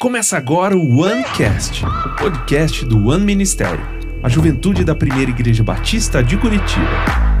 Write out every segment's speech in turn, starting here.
Começa agora o OneCast, o podcast do One Ministério, a juventude da primeira igreja batista de Curitiba.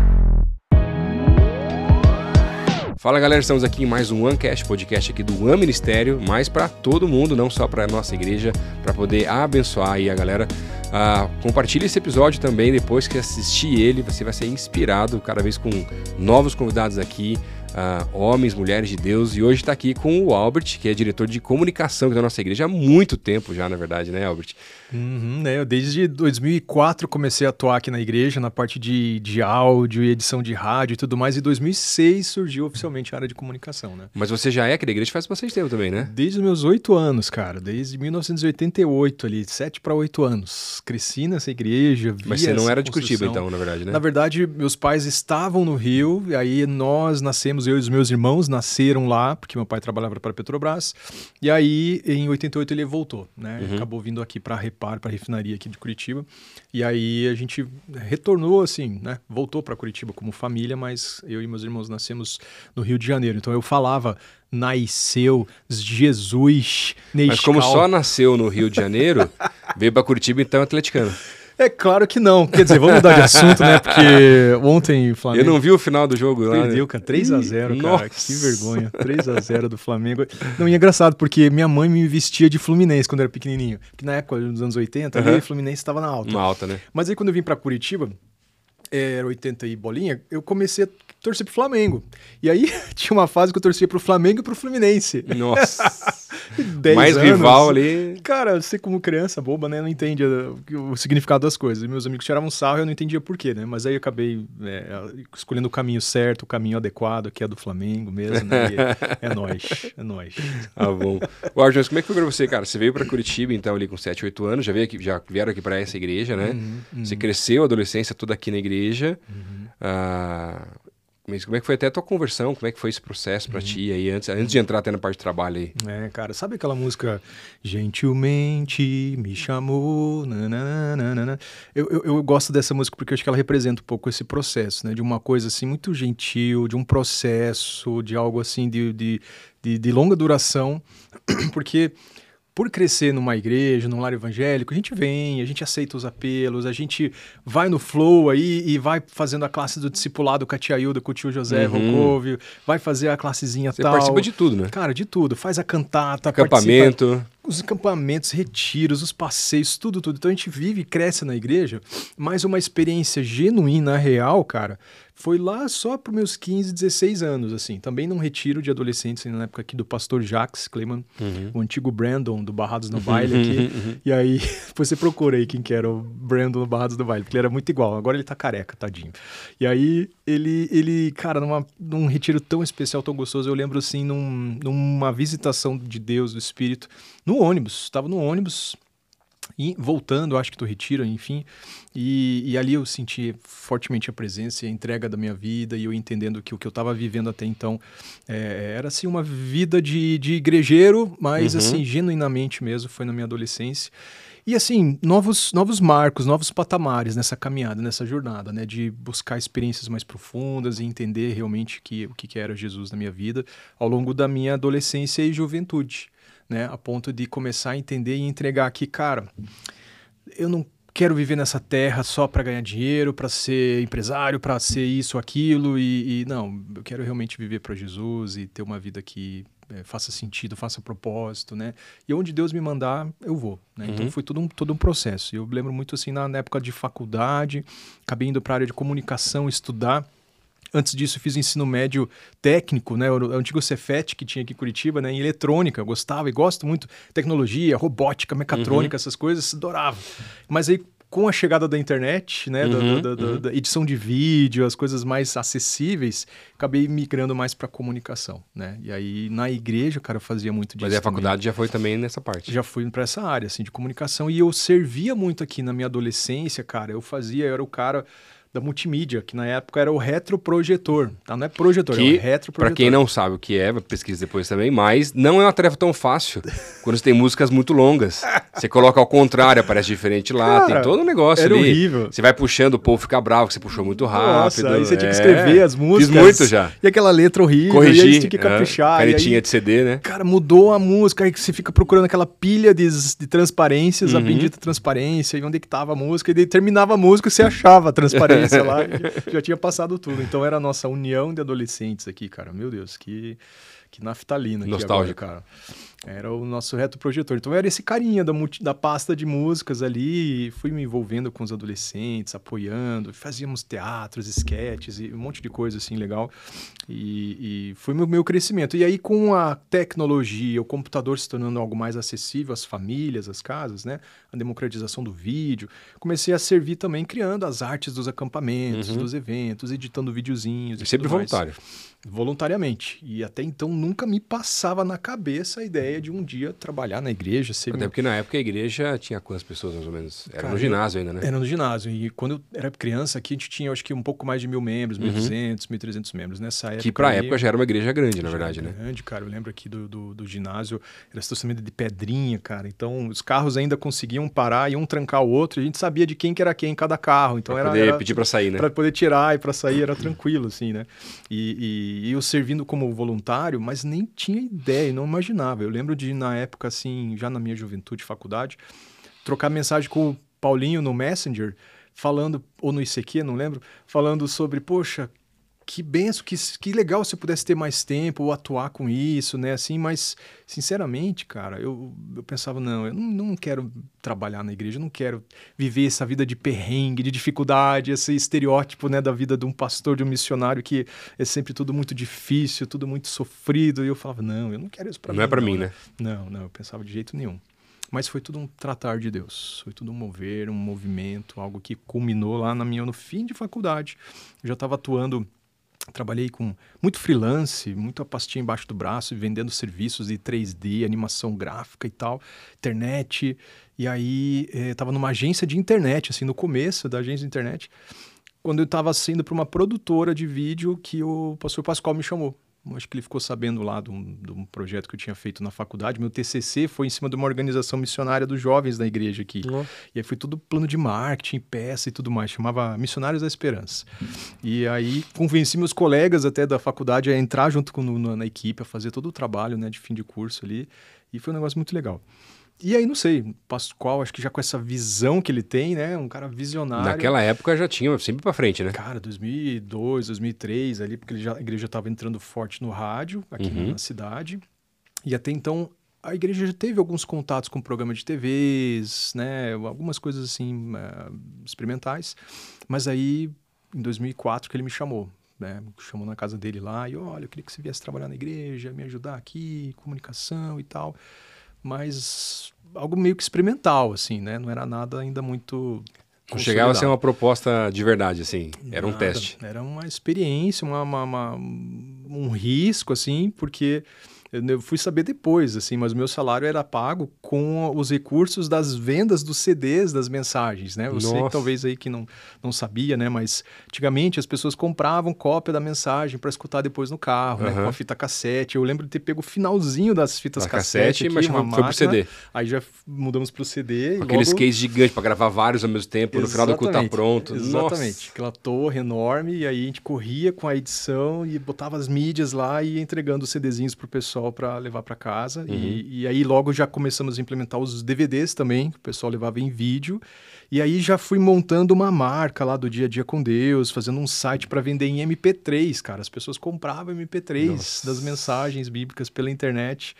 Fala galera, estamos aqui em mais um OneCast, podcast aqui do One Ministério, mais para todo mundo, não só para nossa igreja, para poder abençoar aí a galera. Uh, compartilhe esse episódio também, depois que assistir ele, você vai ser inspirado cada vez com novos convidados aqui, uh, homens, mulheres de Deus. E hoje está aqui com o Albert, que é diretor de comunicação da nossa igreja há muito tempo já, na verdade, né, Albert? Uhum, né? Eu desde 2004 comecei a atuar aqui na igreja, na parte de, de áudio e edição de rádio e tudo mais. E em 2006 surgiu oficialmente a área de comunicação, né? Mas você já é aqui da igreja faz bastante tempo também, né? Desde os meus oito anos, cara. Desde 1988 ali, sete para oito anos. Cresci nessa igreja, Mas você não era de Curitiba então, na verdade, né? Na verdade, meus pais estavam no Rio, e aí nós nascemos, eu e os meus irmãos nasceram lá, porque meu pai trabalhava para a Petrobras. E aí, em 88 ele voltou, né? Uhum. Acabou vindo aqui para Repar, para a refinaria aqui de Curitiba. E aí a gente retornou assim, né? Voltou para Curitiba como família, mas eu e meus irmãos nascemos no Rio de Janeiro. Então eu falava nasceu Jesus. Mas como só nasceu no Rio de Janeiro, veio para Curitiba então atleticano. É claro que não. Quer dizer, vamos mudar de assunto, né? Porque ontem o Flamengo. Eu não vi o final do jogo lá. Perdeu, cara. 3x0, cara. Que vergonha. 3x0 do Flamengo. Não, e é engraçado, porque minha mãe me vestia de Fluminense quando era pequenininho. Porque na época dos anos 80, uhum. ali, Fluminense estava na alta. Na alta, né? Mas aí quando eu vim para Curitiba, era 80 e bolinha, eu comecei a torcer pro Flamengo. E aí tinha uma fase que eu torcia pro Flamengo e pro Fluminense. Nossa. Mais anos. rival ali. Cara, você como criança boba, né, não entende o, significado das coisas. E meus amigos tiravam sarro e eu não entendia por quê, né? Mas aí eu acabei é, escolhendo o caminho certo, o caminho adequado, que é do Flamengo mesmo, né? é, nóis, é nóis. Ah, bom. O Arjun, como é que foi pra você, cara? Você veio pra Curitiba, então, ali com 7, 8 anos, já, veio aqui, já vieram aqui pra essa igreja, né? Uhum, uhum. Você cresceu a adolescência toda aqui na igreja. Uhum. Ah, mas como é que foi até a tua conversão? Como é que foi esse processo para uhum. ti aí, antes, antes de entrar até na parte de trabalho aí? É, cara, sabe aquela música Gentilmente me chamou, nananana. Eu, eu, eu gosto dessa música porque eu acho que ela representa um pouco esse processo, né? De uma coisa assim muito gentil, de um processo, de algo assim de, de, de, de longa duração, porque por crescer numa igreja, num lar evangélico, a gente vem, a gente aceita os apelos, a gente vai no flow aí e vai fazendo a classe do discipulado com a tia Hilda, com o tio José uhum. vai fazer a classezinha Você tal. Você participa de tudo, né? Cara, de tudo. Faz a cantata, acampamento. Participa os acampamentos, retiros, os passeios, tudo, tudo. Então a gente vive e cresce na igreja, mas uma experiência genuína, real, cara, foi lá só para meus 15, 16 anos, assim. Também num retiro de adolescentes, na época aqui do pastor Jacques Clayman, uhum. o antigo Brandon do Barrados no Baile aqui. Uhum. e aí você procura aí quem que era o Brandon do Barrados do Baile, porque ele era muito igual. Agora ele tá careca, tadinho. E aí ele, ele cara, numa, num retiro tão especial, tão gostoso, eu lembro assim, num, numa visitação de Deus, do Espírito, no ônibus. Estava no ônibus e voltando, acho que do retiro, enfim. E, e, ali eu senti fortemente a presença e a entrega da minha vida e eu entendendo que o que eu estava vivendo até então é, era assim uma vida de, de igrejeiro, mas uhum. assim genuinamente mesmo foi na minha adolescência. E assim, novos, novos marcos, novos patamares nessa caminhada, nessa jornada, né? De buscar experiências mais profundas e entender realmente que, o que era Jesus na minha vida ao longo da minha adolescência e juventude né? A ponto de começar a entender e entregar aqui, cara, eu não quero viver nessa terra só para ganhar dinheiro, para ser empresário, para ser isso, aquilo e, e, não, eu quero realmente viver para Jesus e ter uma vida que é, faça sentido, faça propósito, né? E onde Deus me mandar, eu vou. Né? Então, uhum. Então foi todo um, todo um processo. Eu lembro muito assim na, na época de faculdade, acabei indo para a área de comunicação estudar. Antes disso, fiz ensino médio técnico, né? O antigo Cefet que tinha aqui em Curitiba, né? Em eletrônica, gostava e gosto muito. Tecnologia, robótica, mecatrônica, uhum. essas coisas, adorava. Mas aí, com a chegada da internet, né? Uhum, da, da, uhum. da, edição de vídeo, as coisas mais acessíveis, acabei migrando mais para comunicação, né? E aí, na igreja, cara, eu fazia muito disso. Mas a faculdade também. já foi também nessa parte? Já fui para essa área, assim, de comunicação. E eu servia muito aqui na minha adolescência, cara. Eu fazia, eu era o cara da multimídia, que na época era o retroprojetor, tá? Não é projetor, que, é o retroprojetor. Pra quem não sabe o que é, pesquisa depois também, mas não é uma tarefa tão fácil quando você tem músicas muito longas. Você coloca ao contrário, aparece diferente lá, Cara, tem todo um negócio era ali. horrível. Você vai puxando, o povo fica bravo que você puxou muito rápido. Nossa, aí você tinha que é. escrever as músicas. Fiz muito já. E aquela letra horrível, e aí Corrigir, você tinha que caprichar. é, e canetinha aí, de CD, né? Cara, mudou a música, aí você fica procurando aquela pilha de, de transparências, a Uhum. bendita transparência, e onde é que tava a música, e daí terminava a música e você achava a transparência lá, e já tinha passado tudo. Então era a nossa união de adolescentes aqui, cara. Meu Deus, que, que naftalina Nostálgico. agora, cara. Era o nosso retroprojetor. Então era esse carinha da, da pasta de músicas ali, fui me envolvendo com os adolescentes, apoiando, fazíamos teatros, esquetes e um monte de coisa assim legal. E, e foi meu, meu crescimento. E aí, com a tecnologia, o computador se tornando algo mais acessível às famílias, às casas, né? A democratização do vídeo, comecei a servir também criando as artes dos acampamentos, dos eventos, editando videozinhos. e Uhum. Sempre tudo mais. voluntário. Voluntariamente. E até então nunca me passava na cabeça a ideia de um dia trabalhar na igreja, ser Até porque na época a igreja tinha quantas pessoas, mais ou menos? Era Cara, no ginásio ainda, né? Era no ginásio. E quando eu era criança aqui, a gente tinha, acho que, um pouco mais de mil membros, 1.200, 1.300 membros. Nessa época. Uhum. Que pra aí, época já era uma igreja grande, na verdade, era né? grande, cara. Eu lembro aqui do, do, do ginásio, era estacionamento de pedrinha, cara. Então, os carros ainda conseguiam parar e um trancar o outro. E a gente sabia de quem que era quem em cada carro. Então, Pra era, poder era pedir pra sair, né? para poder tirar e para sair era tranquilo, assim, né? E, e- e eu servindo como voluntário, mas nem tinha ideia, não imaginava. Eu lembro de, na época, assim, já na minha juventude, faculdade, trocar mensagem com o Paulinho no Messenger, falando, ou no ICQ, não lembro, falando sobre, poxa, que benção, que, que legal se eu pudesse ter mais tempo ou atuar com isso, né? Assim, mas, sinceramente, cara, eu, eu pensava, não, eu não, não quero trabalhar na igreja, eu não quero viver essa vida de perrengue, de dificuldade, esse estereótipo, né, da vida de um pastor, de um missionário, que é sempre tudo muito difícil, tudo muito sofrido. E eu falava, não, eu não quero isso pra mim. Não é pra mim, né? Não, não, eu pensava de jeito nenhum. Mas foi tudo um tratar de Deus, foi tudo um mover, um movimento, algo que culminou lá na minha no fim de faculdade. Eu já estava atuando, trabalhei com muito freelance, muita pastinha embaixo do braço, vendendo serviços de 3D, animação gráfica e tal, internet. E aí estava numa agência de internet, assim, no começo da agência de internet, quando eu estava saindo para uma produtora de vídeo que o pastor Pascoal me chamou. Acho que ele ficou sabendo lá de um, de um projeto que eu tinha feito na faculdade. Meu TCC foi em cima de uma organização missionária dos jovens da igreja aqui. E aí foi tudo plano de marketing, peça e tudo mais. Chamava Missionários da Esperança. E aí convenci meus colegas até da faculdade a entrar junto com, no- na equipe, a fazer todo o trabalho né, de fim de curso ali. E foi um negócio muito legal. E aí, não sei, Pascoal, acho que já com essa visão que ele tem, né? Um cara visionário. Naquela época já tinha sempre pra frente, né? Cara, 2002, 2003 ali, porque ele já- a igreja estava entrando forte no rádio aqui na- Uhum. na cidade. E até então a igreja já teve alguns contatos com programa de TVs, né, algumas coisas assim eh, experimentais. Mas aí em 2004 que ele me chamou, né, chamou na casa dele lá e olha, eu queria que você viesse trabalhar na igreja, me ajudar aqui, comunicação e tal. Mas algo meio que experimental assim, né? Não era nada ainda muito Não chegava a ser uma proposta de verdade, assim. Era um Nada. teste. Era uma experiência, uma, uma- uma- um risco, assim, porque eu fui saber depois, assim, mas o meu salário era pago com os recursos das vendas dos CDs das mensagens, né? Que Nossa. talvez aí que não, não sabia, né? Mas antigamente as pessoas compravam cópia da mensagem para escutar depois no carro, né? Aham. Com a fita cassete. Eu lembro de ter pego o finalzinho das fitas Na cassete, cassete, aqui, mas uma foi pro. CD. Aí já mudamos pro CD. Aqueles logo... case gigantes pra gravar vários ao mesmo tempo, no final do culto tá Exatamente, pronto. Exatamente. Nossa. Aquela torre enorme, e aí a gente corria com a edição e botava as mídias lá e ia entregando os CDzinhos pro pessoal para levar para casa. Uhum. E, e aí logo já começamos a implementar os DVDs também, que o pessoal levava em vídeo. E aí já fui montando uma marca lá do dia a dia com Deus, fazendo um site para vender em MP3, cara. As pessoas compravam MP3 Nossa. das mensagens bíblicas pela internet.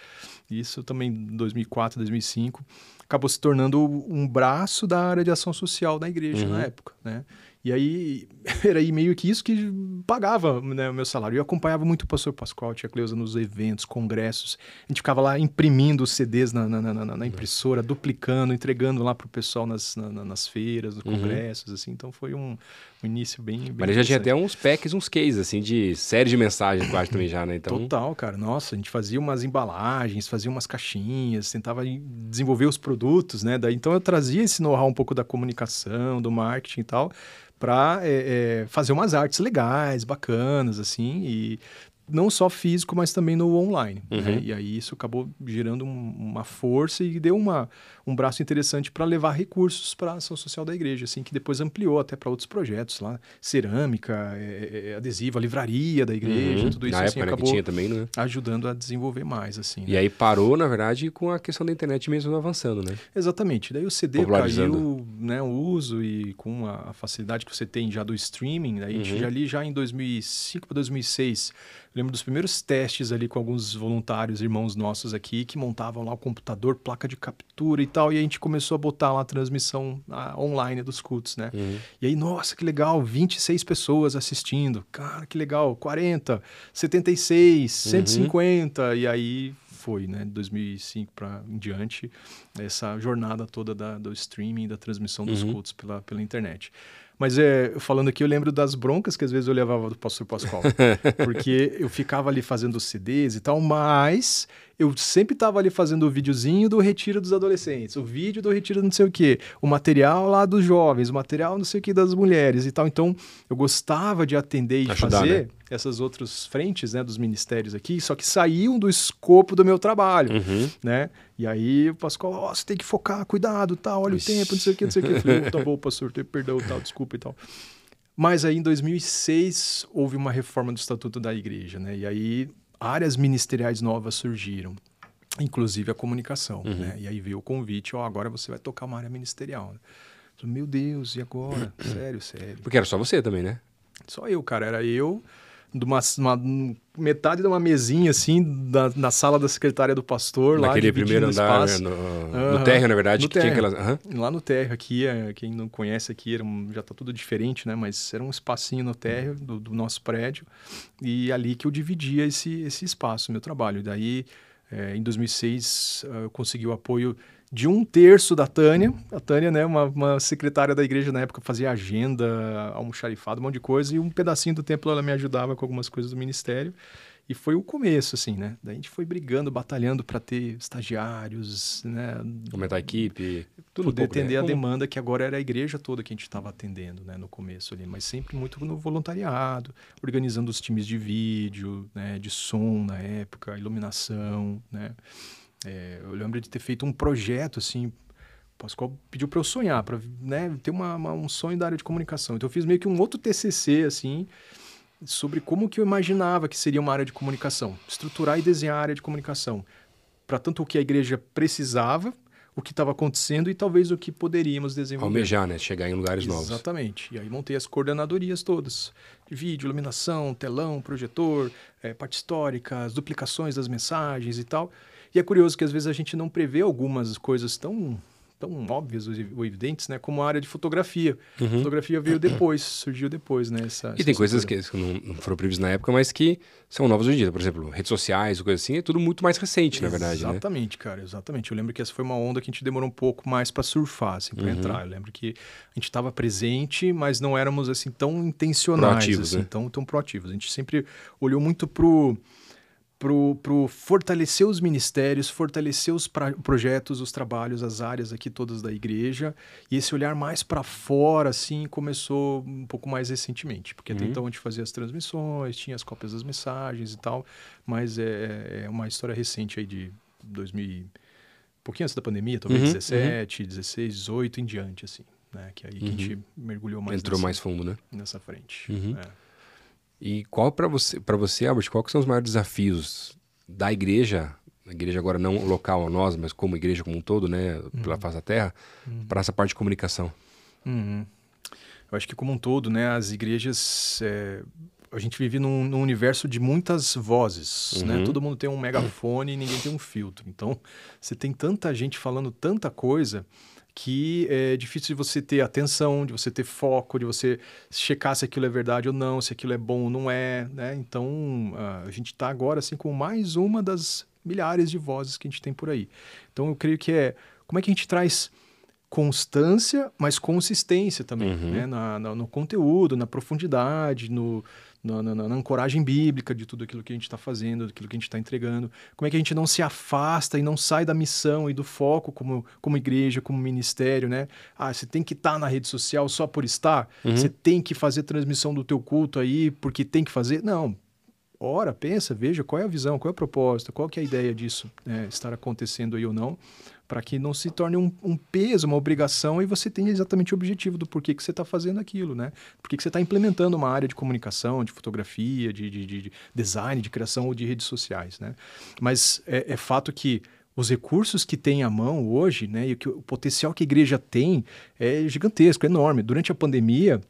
Isso também em 2004, 2005 acabou se tornando um braço da área de ação social da igreja Uhum. na época, né? E aí era aí meio que isso que pagava né, o meu salário. Eu acompanhava muito o pastor Pascoal, tia Cleusa nos eventos, congressos. A gente ficava lá imprimindo os CDs na, na, na- na- impressora, duplicando, entregando lá pro pessoal nas, na- na- nas feiras, nos Uhum. congressos, assim. Então foi um, um início bem, bem Mas já tinha até uns packs, uns cases, assim, de série de mensagens quase também já, né? Então, Total, cara. Nossa, a gente fazia umas embalagens, fazia umas caixinhas, tentava desenvolver os produtos, né? Daí, então eu trazia esse know-how um pouco da comunicação, do marketing e tal, para é, é, fazer umas artes legais, bacanas, assim, e não só físico, mas também no online. Né? Uhum. Né? E aí isso acabou gerando um, uma força e deu uma, um braço interessante para levar recursos para a ação social da igreja, assim, que depois ampliou até para outros projetos lá, cerâmica, é, é, adesivo, a livraria da igreja, Uhum. tudo isso Na assim, época né, que acabou tinha também, né? ajudando a desenvolver mais, assim. E né? aí parou, na verdade, com a questão da internet mesmo avançando, né? Exatamente. Daí o CD caiu, né, o uso e com a facilidade que você tem já do streaming, daí a gente Uhum. já ali já em 2005 para 2006, eu lembro dos primeiros testes ali com alguns voluntários, irmãos nossos aqui, que montavam lá o computador, placa de captura e tal, e a gente começou a botar lá a transmissão online dos cultos, né? Uhum. E aí, nossa, que legal, 26 pessoas assistindo. Cara, que legal, 40, 76, 150. E aí foi, né, de 2005 para em diante, essa jornada toda da, do streaming, da transmissão dos Uhum. cultos pela, pela internet. Mas é, falando aqui, eu lembro das broncas que às vezes eu levava do pastor Pascoal. porque eu ficava ali fazendo os CDs e tal, mas eu sempre estava ali fazendo o videozinho do retiro dos adolescentes, o vídeo do retiro não sei o quê, o material lá dos jovens, o material não sei o que das mulheres e tal. Então, eu gostava de atender e Ajudar, fazer né? essas outras frentes, né, dos ministérios aqui, só que saíam do escopo do meu trabalho, Uhum. né? E aí o Pascoal, ó, você tem que focar, cuidado, tal, olha Ixi. o tempo, não sei o que, não sei o que. Eu falei, "Oh, tá bom, pastor, tem perdão, tal, desculpa e tal. Mas aí em 2006 houve uma reforma do Estatuto da Igreja, né? E aí áreas ministeriais novas surgiram, inclusive a comunicação, Uhum. né? E aí veio o convite, ó, agora você vai tocar uma área ministerial. Meu Deus, e agora? Sério, sério. Porque era só você também, né? Só eu, cara. Era eu, de uma, uma- metade de uma mesinha, assim, da, na sala da secretária do pastor, lá, Naquele dividindo primeiro andar, espaço. no, no térreo, na verdade, No que tinha térreo. aquelas... Aham. Lá no térreo aqui, é, quem não conhece aqui, um- já tá tudo diferente, né? Mas era um espacinho no térreo do, do nosso prédio e ali que eu dividia esse, esse espaço, meu trabalho. Daí, é, em 2006, ah, eu consegui o apoio de um terço da Tânia. A Tânia, né, uma, uma secretária da igreja na época, fazia agenda, almoxarifado, um monte de coisa, e um pedacinho do tempo ela me ajudava com algumas coisas do ministério. E foi o começo, assim, né? Daí a gente foi brigando, batalhando para ter estagiários, né? Aumentar a equipe, tudo um poder pouco, né? atender a demanda que agora era a igreja toda que a gente estava atendendo, né, no começo ali, mas sempre muito no voluntariado, organizando os times de vídeo, né, de som na época, iluminação, né. É, eu lembro de ter feito um projeto assim, o Pascoal pediu para eu sonhar, para né, ter uma, uma- um sonho da área de comunicação. Então eu fiz meio que um outro TCC assim sobre como que eu imaginava que seria uma área de comunicação, estruturar e desenhar a área de comunicação para tanto o que a igreja precisava, o que estava acontecendo e talvez o que poderíamos desenvolver. Almejar, né? Chegar em lugares novos. Exatamente. E aí montei as coordenadorias todas. De vídeo, iluminação, telão, projetor, eh, parte histórica, as duplicações das mensagens e tal. E é curioso que às vezes a gente não prevê algumas coisas tão, tão óbvias ou evidentes, né? Como a área de fotografia. Fotografia veio depois, surgiu depois, né? Essa, Uhum. E essa tem coisas que não foram previstas na época, mas que são novas hoje em dia. Por exemplo, redes sociais, coisa assim, é tudo muito mais recente, na verdade, né? Exatamente, cara, exatamente. Eu lembro que essa foi uma onda que a gente demorou um pouco mais para surfar, assim, para Uhum. entrar. Eu lembro que a gente estava presente, mas não éramos assim tão intencionais, Proativos, assim, né? tão, tão proativos. A gente sempre olhou muito pro pro, pro fortalecer os ministérios, fortalecer os pra- projetos, os trabalhos, as áreas aqui todas da igreja. E esse olhar mais para fora, assim, começou um pouco mais recentemente. Porque até Uhum. então a gente fazia as transmissões, tinha as cópias das mensagens e tal. Mas é, é uma história recente aí de 2000, e- um pouquinho antes da pandemia, talvez Uhum, 17, 16, 18 em diante, assim. Né? Que aí que a gente mergulhou mais Entrou nessa, mais fundo, né? nessa frente. Uhum. É. E qual para você, para você, Albert, qual que são os maiores desafios da igreja, a igreja agora não local a nós, mas como igreja como um todo, né, pela face da terra, para essa parte de comunicação? Uhum. Eu acho que como um todo, né, as igrejas, é, a gente vive num, num universo de muitas vozes, né? Uhum. Todo mundo tem um megafone e ninguém tem um filtro. Então, você tem tanta gente falando tanta coisa que é difícil de você ter atenção, de você ter foco, de você checar se aquilo é verdade ou não, se aquilo é bom ou não é, né? Então, ah, a gente está agora assim com mais uma das milhares de vozes que a gente tem por aí. Então, eu creio que é como é que a gente traz constância, mas consistência também, Uhum. né? Na, na- no conteúdo, na profundidade, no, na, na, na, ancoragem bíblica de tudo aquilo que a gente está fazendo, daquilo que a gente está entregando. Como é que a gente não se afasta e não sai da missão e do foco como, como igreja, como ministério, né? Ah, você tem que estar tá na rede social só por estar? Uhum. Você tem que fazer transmissão do teu culto aí porque tem que fazer? Não, ora, pensa, veja qual é a visão, qual é a proposta, qual que é a ideia disso né, estar acontecendo aí ou não, para que não se torne um, um, peso, uma obrigação e você tenha exatamente o objetivo do porquê que você está fazendo aquilo, né? Por que você está implementando uma área de comunicação, de fotografia, de, de, de, design, de criação ou de redes sociais, né? Mas é, é fato que os recursos que tem à mão hoje, né, e que, o potencial que a igreja tem é gigantesco, é enorme. Durante a pandemia,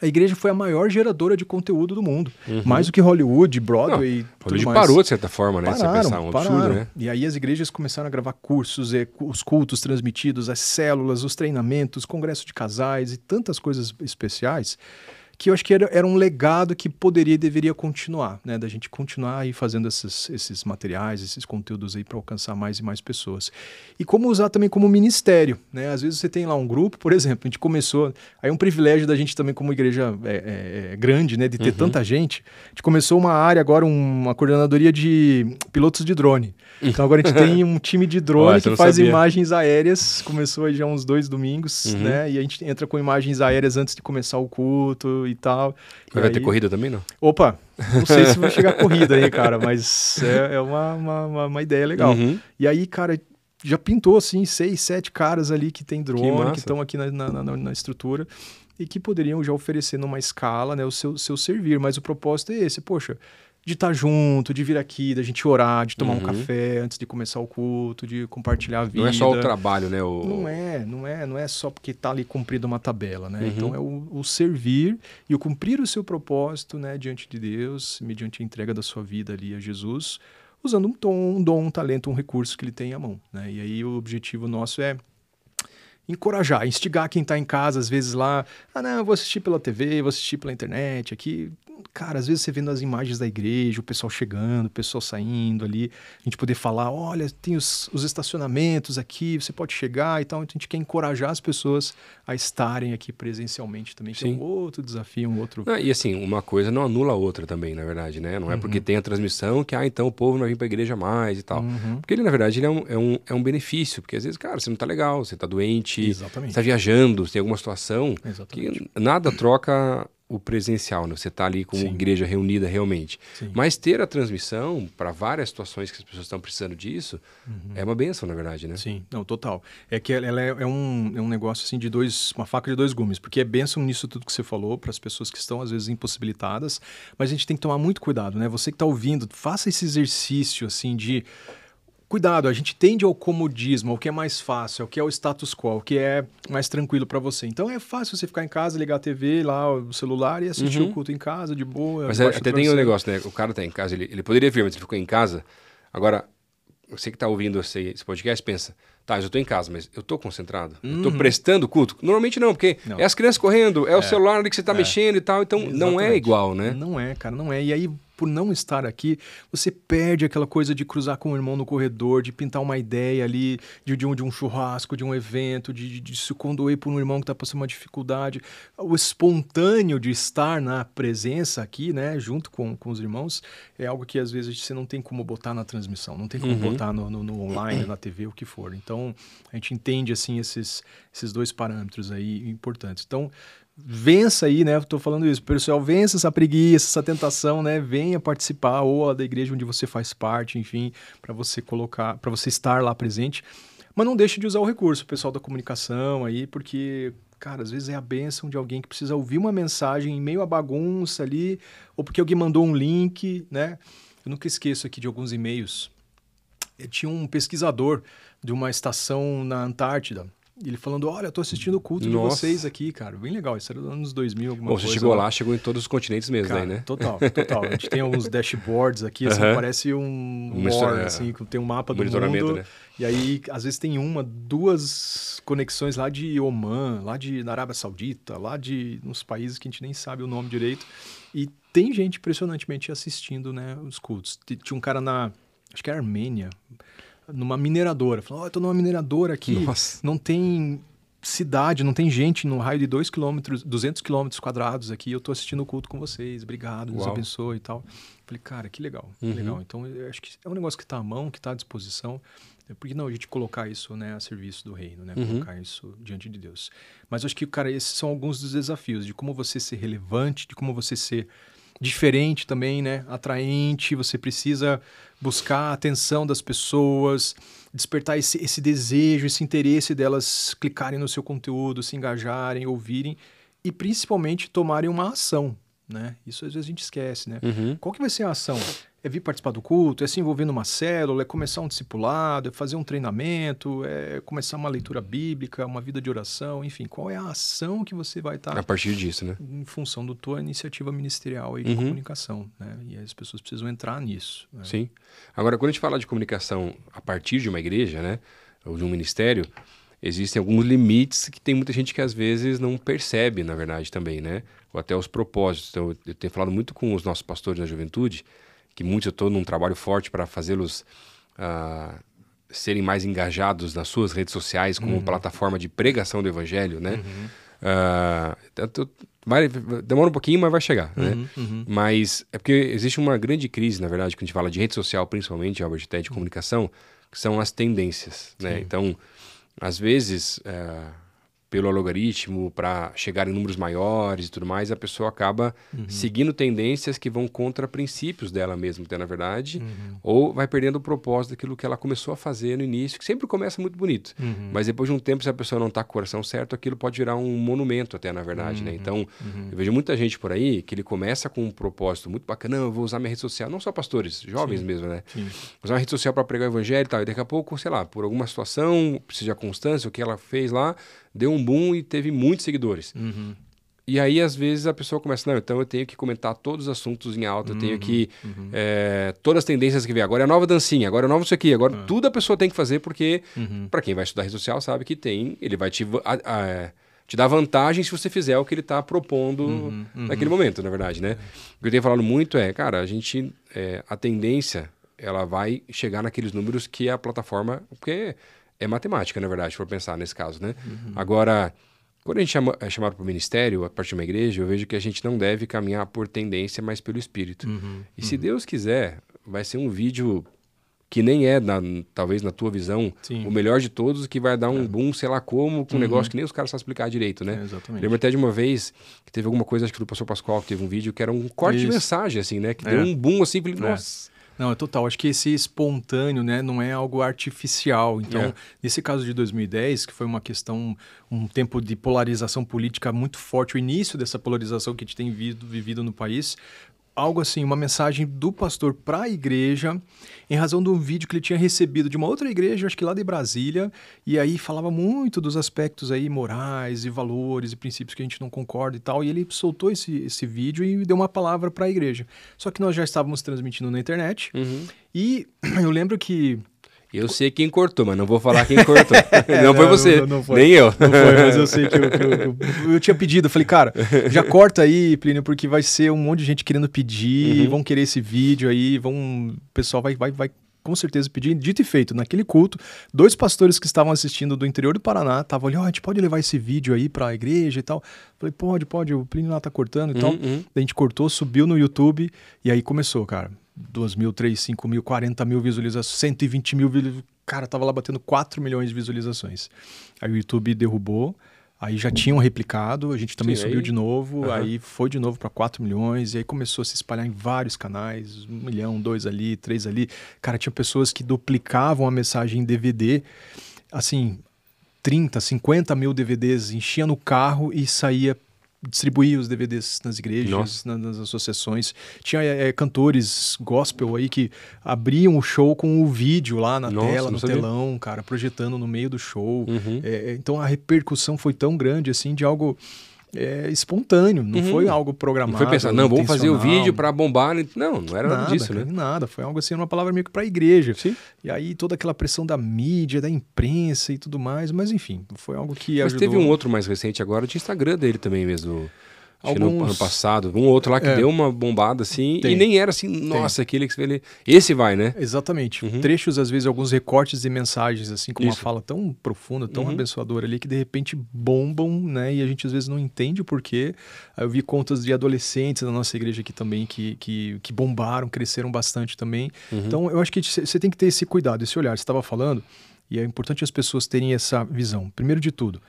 a igreja foi a maior geradora de conteúdo do mundo. Uhum. Mais do que Hollywood, Broadway. Não, Hollywood mais. parou, de certa forma, né? Pararam, Você pensar, um pararam. absurdo, né? E aí as igrejas começaram a gravar cursos, os cultos transmitidos, as células, os treinamentos, congresso de casais e tantas coisas especiais que eu acho que era, era um legado que poderia e deveria continuar, né? Da gente continuar aí fazendo esses, esses materiais, esses conteúdos aí para alcançar mais e mais pessoas. E como usar também como ministério, né? Às vezes você tem lá um grupo, por exemplo, a gente começou, aí é um privilégio da gente também como igreja é, é, é grande, né? De ter uhum. tanta gente. A gente começou uma área agora, uma coordenadoria de pilotos de drone. Então agora a gente tem um time de drone que faz sabia. imagens aéreas, começou aí já uns dois domingos, uhum. né? E a gente entra com imagens aéreas antes de começar o culto e tal. Mas vai aí... ter corrida também, não? Opa, não sei se vai chegar corrida aí, cara, mas é, é uma, uma, uma, ideia legal. Uhum. E aí, cara, já pintou assim seis, sete caras ali que tem drone, que estão aqui na, na, na, na, estrutura e que poderiam já oferecer numa escala né, o seu, seu servir. Mas o propósito é esse, poxa, de estar tá junto, de vir aqui, da gente orar, de tomar uhum. um café antes de começar o culto, de compartilhar a vida. Não é só o trabalho, né? O... Não é, não é, não é só porque está ali cumprido uma tabela, né? Uhum. Então é o, o, servir e o cumprir o seu propósito, né, diante de Deus, mediante a entrega da sua vida ali a Jesus, usando um tom, um dom, um talento, um recurso que ele tem à mão, né? E aí o objetivo nosso é encorajar, instigar quem está em casa, às vezes lá, ah, não, eu vou assistir pela TV, vou assistir pela internet aqui, cara, às vezes você vendo as imagens da igreja, o pessoal chegando, o pessoal saindo ali, a gente poder falar, olha, tem os, os estacionamentos aqui, você pode chegar e tal. Então a gente quer encorajar as pessoas a estarem aqui presencialmente também, que é um outro desafio, um outro. Ah, e assim, uma coisa não anula a outra também, na verdade, né? Não é uhum. porque tem a transmissão que, ah, então o povo não vai vir para a igreja mais e tal. Uhum. Porque ele, na verdade, ele é um, é, um, é um benefício, porque às vezes, cara, você não tá legal, você tá doente, Exatamente. você tá viajando, tem alguma situação Exatamente. que nada troca o presencial, né? Você está ali com a igreja reunida realmente. Sim. Mas ter a transmissão para várias situações que as pessoas estão precisando disso uhum. é uma benção, na verdade, né? Sim, não, total. É que ela é, é, um, é um negócio assim de dois, uma faca de dois gumes, porque é benção nisso tudo que você falou para as pessoas que estão às vezes impossibilitadas, mas a gente tem que tomar muito cuidado, né? Você que está ouvindo, faça esse exercício assim de cuidado, a gente tende ao comodismo, ao que é mais fácil, ao que é o status quo, ao que é mais tranquilo para você. Então é fácil você ficar em casa, ligar a TV, lá o celular e assistir uhum. o culto em casa, de boa. Mas é, até tem um negócio, né? O cara tá em casa, ele, ele poderia vir, mas ele ficou em casa. Agora, você que está ouvindo esse, esse, podcast pensa, tá, eu estou em casa, mas eu estou concentrado? Uhum. Eu estou prestando culto? Normalmente não, porque não. é as crianças correndo, é, é. o celular ali que você está é. mexendo e tal, então Exatamente. não é igual, né? Não é, cara, não é. E aí por não estar aqui, você perde aquela coisa de cruzar com o irmão no corredor, de pintar uma ideia ali, de, de, um, de um churrasco, de um evento, de, de, de se condoer por um irmão que está passando uma dificuldade. O espontâneo de estar na presença aqui, né, junto com, com os irmãos, é algo que às vezes você não tem como botar na transmissão, não tem como uhum. botar no, no, no, online, na TV, o que for. Então, a gente entende, assim, esses, esses dois parâmetros aí importantes. Então, vença aí, né? Estou falando isso, pessoal, vença essa preguiça, essa tentação, né? Venha participar ou da igreja onde você faz parte, enfim, para você colocar, para você estar lá presente. Mas não deixe de usar o recurso, pessoal da comunicação aí, porque cara, às vezes é a bênção de alguém que precisa ouvir uma mensagem em meio à bagunça ali, ou porque alguém mandou um link, né? Eu nunca esqueço aqui de alguns e-mails. Eu tinha um pesquisador de uma estação na Antártida ele falando, olha, eu tô assistindo o culto Nossa. de vocês aqui, cara. Bem legal, isso era dos anos 2000, alguma Bom, coisa. Você chegou lá, chegou em todos os continentes mesmo cara, aí, né? Total, total. A gente tem alguns dashboards aqui, assim, parece um, um war, assim, tem um mapa do mundo. Né? E aí, às vezes tem uma, duas conexões lá de Oman, lá de na Arábia Saudita, lá de uns países que a gente nem sabe o nome direito. E tem gente impressionantemente assistindo, né, os cultos. Tinha um cara na, acho que é Armênia, numa mineradora. Falou, oh, eu tô numa mineradora aqui, Nossa. não tem cidade, não tem gente no raio de 2 quilômetros, 200 quilômetros quadrados aqui, eu tô assistindo o culto com vocês, obrigado, Deus Uau. abençoe e tal. Falei, cara, que legal, que Uhum. legal. Então, eu acho que é um negócio que tá à mão, que tá à disposição. É, Por que não a gente colocar isso né, a serviço do reino, né? Uhum. Colocar isso diante de Deus. Mas acho que, cara, esses são alguns dos desafios, de como você ser relevante, de como você ser diferente também, né? Atraente, você precisa buscar a atenção das pessoas, despertar esse, esse desejo, esse interesse delas clicarem no seu conteúdo, se engajarem, ouvirem e principalmente tomarem uma ação, né? Isso às vezes a gente esquece, né? Uhum. Qual que vai ser a ação? É vir participar do culto, é se envolver numa célula, é começar um discipulado, é fazer um treinamento, é começar uma leitura bíblica, uma vida de oração, enfim, qual é a ação que você vai estar A partir disso, né? em função da tua iniciativa ministerial de Uhum. comunicação, né? E as pessoas precisam entrar nisso. né? Sim. Agora, quando a gente fala de comunicação a partir de uma igreja, né, ou de um ministério, existem alguns limites que tem muita gente que às vezes não percebe, na verdade, também, né? Ou até os propósitos. Então, eu tenho falado muito com os nossos pastores na juventude, que muitos eu estou num trabalho forte para fazê-los ah, serem mais engajados nas suas redes sociais como plataforma de pregação do evangelho, né? Ah, tanto- vai, demora um pouquinho, mas vai chegar, né? Uhum, uhum. Mas é porque existe uma grande crise, na verdade, quando a gente fala de rede social, principalmente, Albert, até de comunicação, que são as tendências, né? Então, às vezes, é, pelo algoritmo, para chegar em números maiores e tudo mais, a pessoa acaba Uhum. seguindo tendências que vão contra princípios dela mesma, até na verdade, Uhum. ou vai perdendo o propósito daquilo que ela começou a fazer no início, que sempre começa muito bonito. Uhum. Mas depois de um tempo, se a pessoa não está com o coração certo, aquilo pode virar um monumento até, na verdade, né? Então, eu vejo muita gente por aí que ele começa com um propósito muito bacana, não, eu vou usar minha rede social, não só pastores, jovens mesmo, né? Sim. Usar uma rede social para pregar o evangelho e tal, e daqui a pouco, sei lá, por alguma situação, precisa de constância, o que ela fez lá, deu um boom e teve muitos seguidores. Uhum. E aí, às vezes, a pessoa começa, não, então eu tenho que comentar todos os assuntos em alta, eu tenho que. é, todas as tendências que vem. Agora é a nova dancinha, agora é nova isso aqui, agora tudo a pessoa tem que fazer, porque, Uhum. para quem vai estudar rede social, sabe que tem, ele vai te, a- a- te dar vantagem se você fizer o que ele está propondo Uhum, naquele momento, na verdade, né? O que eu tenho falado muito é, cara, a gente. é, a tendência, ela vai chegar naqueles números que a plataforma. Porque é matemática, na verdade, se for pensar nesse caso, né? Agora. Quando a gente chama, é chamado para o ministério, a partir de uma igreja, eu vejo que a gente não deve caminhar por tendência, mas pelo Espírito. Uhum. E se Deus quiser, vai ser um vídeo que nem é, na- talvez na tua visão, Sim. o melhor de todos, que vai dar um boom, sei lá como, com um negócio que nem os caras sabem explicar direito, né? É, exatamente. Lembro até de uma vez que teve alguma coisa, acho que do pastor Pascoal, que teve um vídeo que era um corte de Isso. mensagem, assim, né? Que É. deu um boom assim, falei, É. nossa. Não, é total. Acho que esse espontâneo, né, não é algo artificial. Então, É. nesse caso de 2010, que foi uma questão, um tempo de polarização política muito forte, o início dessa polarização que a gente tem vivido, vivido no país, algo assim, uma mensagem do pastor para a igreja, em razão de um vídeo que ele tinha recebido de uma outra igreja, acho que lá de Brasília, e aí falava muito dos aspectos aí morais e valores e princípios que a gente não concorda e tal, e ele soltou esse, esse vídeo e deu uma palavra para a igreja. Só que nós já estávamos transmitindo na internet, Uhum. e eu lembro que Eu sei quem cortou, mas não vou falar quem cortou. não foi não, você, não, não foi. nem eu. Não foi, mas eu sei que eu, que eu- eu- eu tinha pedido. Falei, cara, já corta aí, Plínio, porque vai ser um monte de gente querendo pedir, Uhum. vão querer esse vídeo aí, vão. O pessoal vai, vai, vai com certeza pedir. Dito e feito, naquele culto, dois pastores que estavam assistindo do interior do Paraná estavam ali, ó, a gente pode levar esse vídeo aí pra igreja e tal. Falei, pode, pode, o Plínio lá tá cortando e tal. Uhum. A gente cortou, subiu no YouTube e aí começou, cara. 2 mil, 3, 5 mil, 40 mil visualizações, 120 mil visualizações. Cara, tava lá batendo 4 milhões de visualizações. Aí o YouTube derrubou, aí já tinham replicado, a gente também Sim, subiu aí- de novo, Aham. aí foi de novo para 4 milhões, e aí começou a se espalhar em vários canais, um milhão, dois ali, três ali. Cara, tinha pessoas que duplicavam a mensagem em DVD, assim, 30, 50 mil DVDs, enchia no carro e saía distribuía os DVDs nas igrejas, Nossa. na- nas associações. Tinha é, cantores gospel aí que abriam o show com o vídeo lá na Nossa, tela, no sabia. telão, cara, projetando no meio do show. Uhum. É, então a repercussão foi tão grande assim de algo é, espontâneo, não Uhum. foi algo programado. Não foi pensar, não, vamos fazer o vídeo para bombar. Não, não era nada, Nada, disso, né? Nada, foi algo assim, uma palavra meio que para a igreja. Sim. E aí toda aquela pressão da mídia, da imprensa e tudo mais, mas enfim, foi algo que Mas ajudou. teve um outro mais recente agora de Instagram dele também mesmo. Alguns- ano passado. Um outro lá que É. deu uma bombada assim. Tem. E nem era assim, nossa, aquele que você vê ali. Esse vai, né? Exatamente. Uhum. Trechos, às vezes, alguns recortes de mensagens, assim, com uma Isso. fala tão profunda, tão Uhum. abençoadora ali, que de repente bombam, né? E a gente às vezes não entende o porquê. Eu vi contas de adolescentes da nossa igreja aqui também que, que, que bombaram, cresceram bastante também. Uhum. Então, eu acho que você tem que ter esse cuidado, esse olhar. Você estava falando, e é importante as pessoas terem essa visão. Primeiro de tudo,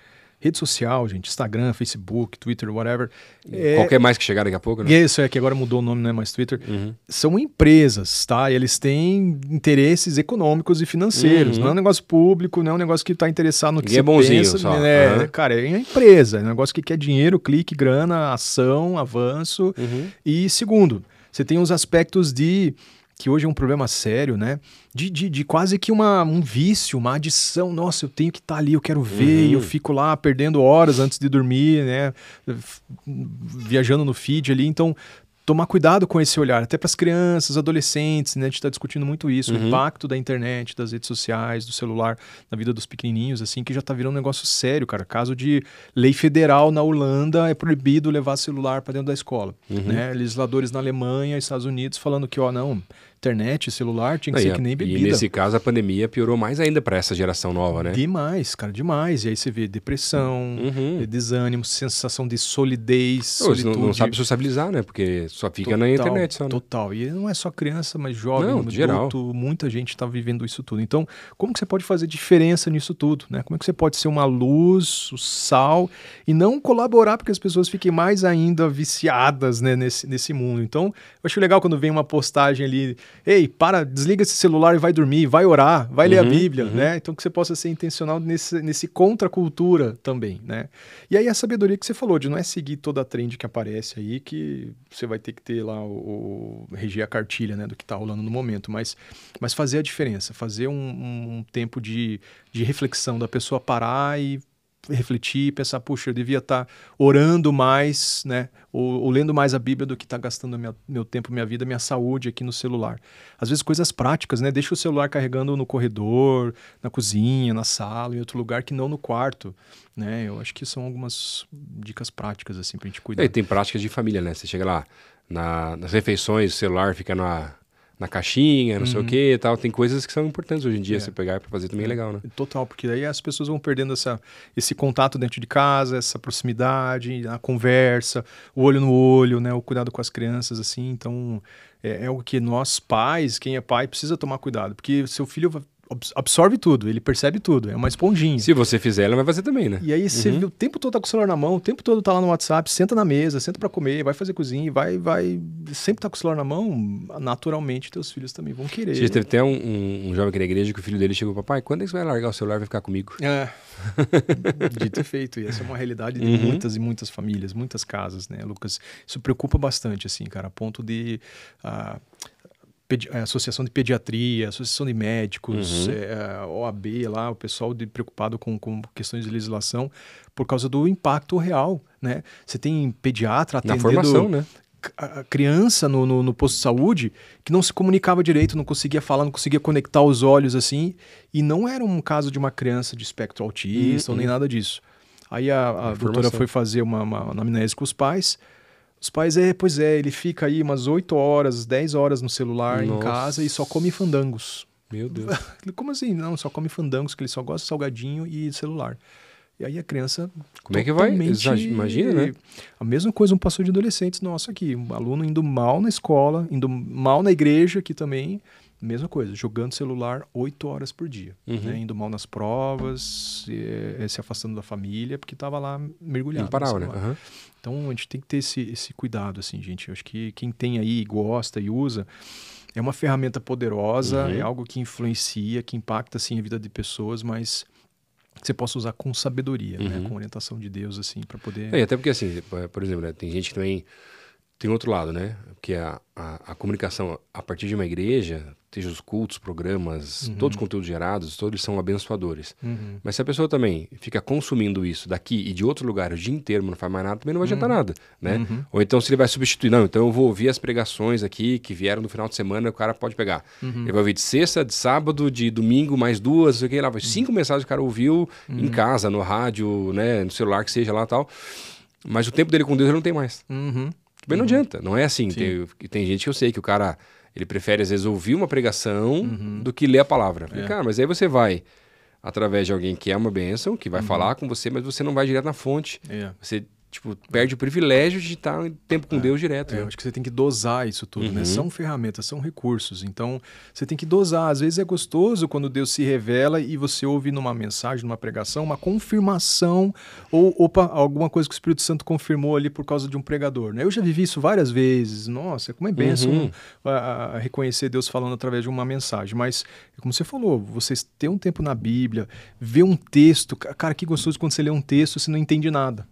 rede social, gente, Instagram, Facebook, Twitter, whatever. É, Qualquer mais que chegar daqui a pouco, né? Isso, é que agora mudou o nome, não é mais Twitter Uhum. são empresas, tá? E eles têm interesses econômicos e financeiros. Uhum. Não é um negócio público, não é um negócio que está interessado no que Ninguém é você bonzinho pensa. só. né? Aham. Cara, é uma empresa, é um negócio que quer dinheiro, clique, grana, ação, avanço. Uhum. E segundo, você tem os aspectos de que hoje é um problema sério, né? De, de, de quase que uma, um vício, uma adição. Nossa, eu tenho que estar ali, eu quero ver, Uhum. e eu fico lá perdendo horas antes de dormir, né? Viajando no feed ali. Então, tomar cuidado com esse olhar, até para as crianças, adolescentes, né? A gente está discutindo muito isso, Uhum. o impacto da internet, das redes sociais, do celular na vida dos pequenininhos, assim, que já tá virando um negócio sério, cara. Caso de lei federal na Holanda, é proibido levar celular para dentro da escola, Uhum. né? Legisladores na Alemanha, Estados Unidos falando que, ó, não, internet, celular tinha que ser que nem e bebida. nesse caso a pandemia piorou mais ainda para essa geração nova, né? Demais, cara, demais. E aí você vê depressão, Uhum. desânimo, sensação de solidez, não, não sabe sociabilizar, né? Porque só fica na Total, internet só, né? Total. E não é só criança, mas jovem, Não, adulto, geral. muita gente está vivendo isso tudo. Então, como que você pode fazer diferença nisso tudo? Né? Como é que você pode ser uma luz, o sal, e não colaborar para que as pessoas fiquem mais ainda viciadas né, nesse, nesse mundo? Então, eu acho legal quando vem uma postagem ali, ei, para, desliga esse celular e vai dormir, vai orar, vai ler a Uhum, Bíblia, uhum. né? Então, que você possa ser intencional nesse, nesse contra-cultura também, né? E aí a sabedoria que você falou, de não é seguir toda a trend que aparece aí, que você vai ter que ter lá o, o reger a cartilha, né, do que tá rolando no momento, mas, mas fazer a diferença, fazer um, um- um tempo de, de reflexão da pessoa parar e refletir, pensar, puxa, eu devia estar orando mais, né, ou, ou lendo mais a Bíblia do que tá gastando minha- meu tempo, minha vida, minha saúde aqui no celular. Às vezes coisas práticas, né, deixa o celular carregando no corredor, na cozinha, na sala, em outro lugar que não no quarto, né, eu acho que são algumas dicas práticas, assim, pra gente cuidar. E tem práticas de família, né? Você chega lá na- nas refeições, o celular fica na, na caixinha, não sei o que e tal. Tem coisas que são importantes hoje em dia, Uhum. É. você pegar pra fazer também é legal, né? Total, porque daí as pessoas vão perdendo essa, esse contato dentro de casa, essa proximidade, a conversa, o olho no olho, né, o cuidado com as crianças, assim. Então, é, é o que nós pais, quem é pai, precisa tomar cuidado, porque seu filho absorve tudo, ele percebe tudo, é uma esponjinha. Se você fizer, ela vai fazer também, né? E aí você Uhum. o tempo todo tá com o celular na mão, o tempo todo tá lá no WhatsApp, senta na mesa, senta pra comer, vai fazer cozinha, vai, vai, sempre tá com o celular na mão, naturalmente teus filhos também vão querer. Dia Teve até um, um- um jovem aqui na igreja que o filho dele chegou, papai, quando é que você vai largar o celular e vai ficar comigo? É. Dito e feito. E essa é uma realidade de Uhum. muitas e muitas famílias, muitas casas, né, Lucas? Isso preocupa bastante, assim, cara, a ponto de. a Associação de Pediatria, Associação de Médicos, Uhum. é, OAB lá, o pessoal de- preocupado com, com questões de legislação por causa do impacto real, né? Você tem pediatra Na atendendo formação, né? a criança no, no, no posto de saúde que não se comunicava direito, não conseguia falar, não conseguia conectar os olhos assim, e não era um caso de uma criança de espectro autista Uhum. ou nem nada disso. Aí a, a doutora Informação. foi fazer uma, uma anamnese com os pais. Os pais, é, pois é, ele fica aí umas 8 horas, 10 horas no celular em Nossa. casa e só come fandangos. Meu Deus. Como assim? Não, só come fandangos, que ele só gosta de salgadinho e celular. E aí a criança. Como é que vai? Imagina, né? A mesma coisa um pastor de adolescentes nosso aqui. Um aluno indo mal na escola, indo mal na igreja aqui também. Mesma coisa, jogando celular oito horas por dia. Uhum. né? Indo mal nas provas, eh, se afastando da família, porque estava lá mergulhado. Não parava, né? Aham. Então a gente tem que ter esse, esse cuidado, assim, gente. Eu acho que quem tem aí, gosta e usa, é uma ferramenta poderosa, Uhum. é algo que influencia, que impacta, assim, a vida de pessoas, mas que você possa usar com sabedoria, né? Uhum. Com orientação de Deus, assim, para poder... É, até porque, assim, por- por exemplo, né, tem gente que também tem outro lado, né? Porque a, a, a comunicação a partir de uma igreja, seja os cultos, programas, Uhum. todos os conteúdos gerados, todos eles são abençoadores. Uhum. Mas se a pessoa também fica consumindo isso daqui e de outro lugar o dia inteiro, não faz mais nada, também não vai adiantar nada, né? Uhum. Ou então se ele vai substituir, não, então eu vou ouvir as pregações aqui que vieram no final de semana, o cara pode pegar. Uhum. Ele vai ouvir de sexta, de sábado, de domingo, mais duas, sei o que lá. Uhum. Cinco mensagens que o cara ouviu em casa, no rádio, né, no celular, que seja lá e tal. Mas o tempo dele com Deus ele não tem mais. Uhum. Também não adianta, não é assim. Sim. Tem, tem gente que eu sei que o cara ele prefere às vezes ouvir uma pregação Uhum. do que ler a palavra. Falei, É. Cara, mas aí você vai através de alguém que é uma bênção, que Uhum. vai falar com você, mas você não vai direto na fonte. É. Você tipo perde o privilégio de estar em tempo com Deus direto. É, né? eu acho que você tem que dosar isso tudo, né? Uhum. São ferramentas, são recursos. Então, você tem que dosar. Às vezes é gostoso quando Deus se revela e você ouve numa mensagem, numa pregação, uma confirmação ou opa, alguma coisa que o Espírito Santo confirmou ali por causa de um pregador. Né? Eu já vivi isso várias vezes. Nossa, como é benção Uhum. a, a reconhecer Deus falando através de uma mensagem. Mas, como você falou, você ter um tempo na Bíblia, ver um texto. ca- Cara, que gostoso quando você lê um texto e você não entende nada.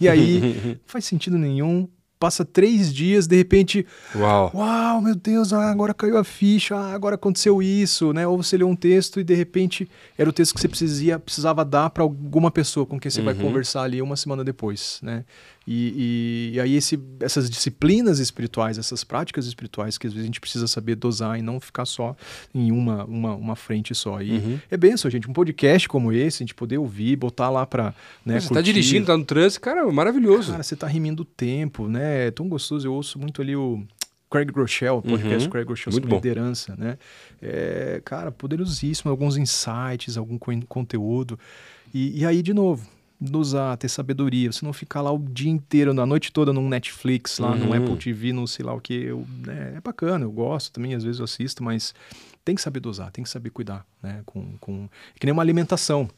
E aí, não faz sentido nenhum. Passa três dias, de repente, Uau. uau, meu Deus, ah, agora caiu a ficha, ah, agora aconteceu isso, né? Ou você lê um texto e de repente era o texto que você precisava, precisava dar para alguma pessoa com quem você vai Uhum. conversar ali uma semana depois, né? E, e- e aí esse, essas disciplinas espirituais, essas práticas espirituais que às vezes a gente precisa saber dosar e não ficar só em uma, uma, uma frente só. E Uhum. é benção, gente, um podcast como esse, a gente poder ouvir, botar lá para né, você tá curtir. dirigindo, tá no trânsito, cara, maravilhoso. Cara, você tá rimindo o tempo, né? É tão gostoso. Eu ouço muito ali o Craig Rochelle, o podcast Uhum. Craig Rochelle Muito sobre bom. liderança, né? É, cara, poderosíssimo, alguns insights, algum co- conteúdo. E, e aí, de novo, dosar, ter sabedoria, você não ficar lá o dia inteiro, a noite toda num Netflix, lá no Uhum. Apple TV, no sei lá o que. Eu, né, é bacana, eu gosto também, às vezes eu assisto, mas tem que saber dosar, tem que saber cuidar, né? Com, com... É que nem uma alimentação.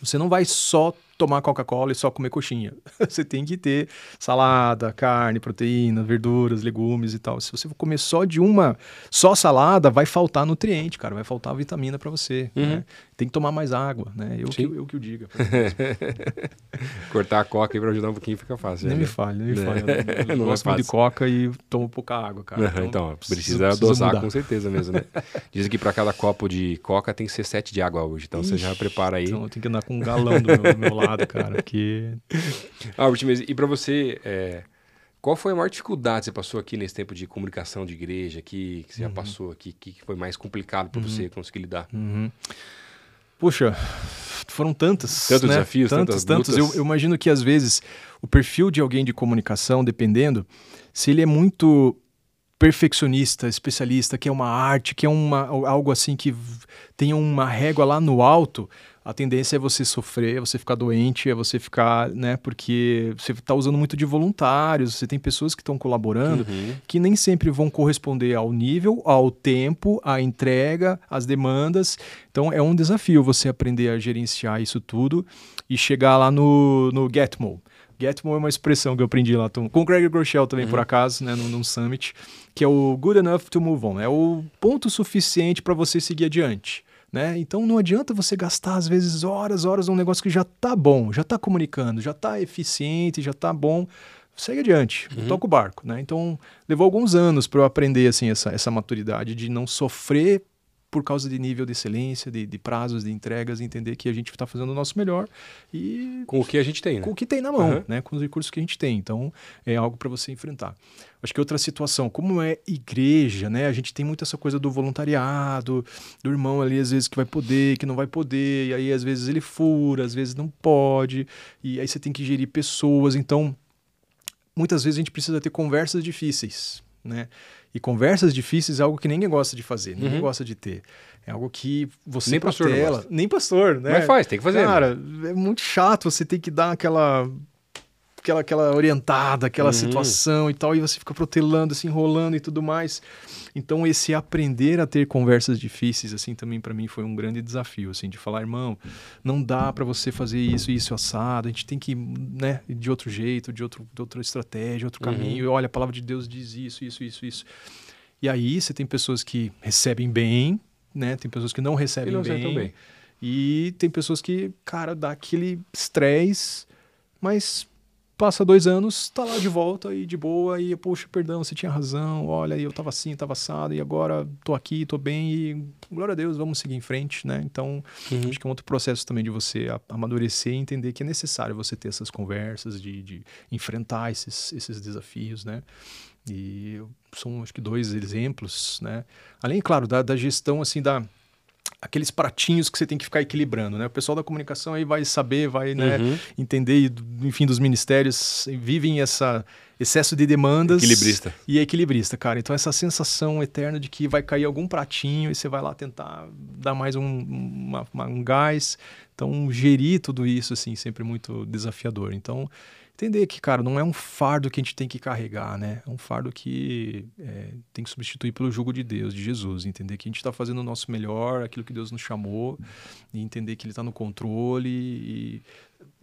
Você não vai só tomar Coca-Cola e só comer coxinha. Você tem que ter salada, carne, proteína, verduras, legumes e tal. Se você for comer só de uma, só salada, vai faltar nutriente, cara, vai faltar vitamina para você. Uhum. né? Tem que tomar mais água, né? Eu, que, eu que o diga. Cortar a coca aí pra ajudar um pouquinho fica fácil. nem né? me fale, nem me É. fale. Eu, eu Não é gosto muito de coca e tomo pouca água, cara. Aham, então, precisa, precisa dosar mudar. com certeza mesmo, né? Dizem que para cada copo de coca tem que ser sete de água hoje. Então você já Ixi, prepara aí. Então eu tenho que andar com um galão do meu, do meu lado, cara, porque... Albert, mas e para você, é, qual foi a maior dificuldade que você passou aqui nesse tempo de comunicação de igreja aqui, que você Uhum. já passou aqui, que que foi mais complicado para você conseguir lidar? Uhum. Puxa, foram tantas. Tantos né? desafios, tantos, tantas tantos. Eu, eu imagino que às vezes o perfil de alguém de comunicação, dependendo, se ele é muito perfeccionista, especialista, que é uma arte, que é uma, algo assim que tem uma régua lá no alto, a tendência é você sofrer, é você ficar doente, é você ficar, né? Porque você está usando muito de voluntários, você tem pessoas que estão colaborando Uhum. que nem sempre vão corresponder ao nível, ao tempo, à entrega, às demandas. Então é um desafio você aprender a gerenciar isso tudo e chegar lá no, no Getmo. Getmo é uma expressão que eu aprendi lá com o Greg Groeschel também, por acaso, né, num, num summit, que é o good enough to move on. É o ponto suficiente para você seguir adiante. Né? Então não adianta você gastar às vezes horas, horas num negócio que já tá bom, já tá comunicando, já tá eficiente, já tá bom. Segue adiante, toca o barco, né? Então levou alguns anos para eu aprender assim essa, essa maturidade de não sofrer por causa de nível de excelência, de, de prazos, de entregas, entender que a gente está fazendo o nosso melhor e Com o que a gente tem, né? com o que tem na mão, Aham. né? Com os recursos que a gente tem. Então, é algo para você enfrentar. Acho que outra situação, como é igreja, né? A gente tem muito essa coisa do voluntariado, do irmão ali, às vezes, que vai poder, que não vai poder, e aí às vezes ele fura, às vezes não pode, e aí você tem que gerir pessoas. Então, muitas vezes a gente precisa ter conversas difíceis, né? E conversas difíceis é algo que ninguém gosta de fazer, ninguém Uhum. gosta de ter. É algo que você Nem pastor gosta. nem pastor, né? Mas faz, tem que fazer. Cara, é muito chato você ter que dar aquela aquela, aquela orientada, aquela Uhum. situação e tal, e você fica protelando, se enrolando e tudo mais. Então esse aprender a ter conversas difíceis assim também para mim foi um grande desafio, assim, de falar, irmão, não dá para você fazer isso, isso assado, a gente tem que, né, de outro jeito, de outro de outra estratégia, outro Uhum. caminho. E olha, a palavra de Deus diz isso, isso, isso, isso. E aí você tem pessoas que recebem bem, né? Tem pessoas que não recebem não bem. bem. E tem pessoas que, cara, dá aquele estresse, mas passa dois anos, tá lá de volta e de boa, e, poxa, perdão, você tinha razão, olha, eu tava assim, tava assado, e agora tô aqui, tô bem, e glória a Deus, vamos seguir em frente, né? Então, Uhum. acho que é um outro processo também de você amadurecer e entender que é necessário você ter essas conversas, de, de enfrentar esses, esses desafios, né? E são, acho que, dois exemplos, né? Além, claro, da, da gestão, assim, da aqueles pratinhos que você tem que ficar equilibrando, né? O pessoal da comunicação aí vai saber, vai né, Uhum. entender, e, enfim, dos ministérios vivem essa excesso de demandas. Equilibrista. E é equilibrista, cara. Então essa sensação eterna de que vai cair algum pratinho e você vai lá tentar dar mais um, uma- uma- um gás. Então gerir tudo isso, assim, sempre muito desafiador. Então entender que, cara, não é um fardo que a gente tem que carregar, né? É um fardo que é, tem que substituir pelo jugo de Deus, de Jesus. Entender que a gente está fazendo o nosso melhor, aquilo que Deus nos chamou, e entender que Ele está no controle e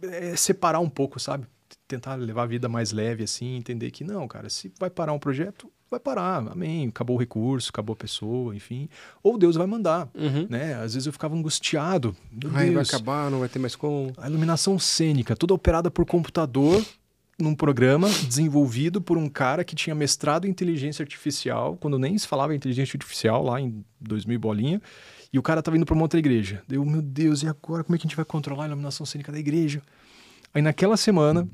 é, separar um pouco, sabe? Tentar levar a vida mais leve, assim, entender que não, cara, se vai parar um projeto, vai parar, amém. Acabou o recurso, acabou a pessoa, enfim. Ou Deus vai mandar, Uhum. né? Às vezes eu ficava angustiado. Ai, vai acabar, não vai ter mais como. a iluminação cênica, toda operada por computador, num programa desenvolvido por um cara que tinha mestrado em inteligência artificial, quando nem se falava em inteligência artificial, lá em 2000 e bolinha, e o cara tava indo para uma outra igreja. Deu, meu Deus, e agora como é que a gente vai controlar a iluminação cênica da igreja? Aí naquela semana,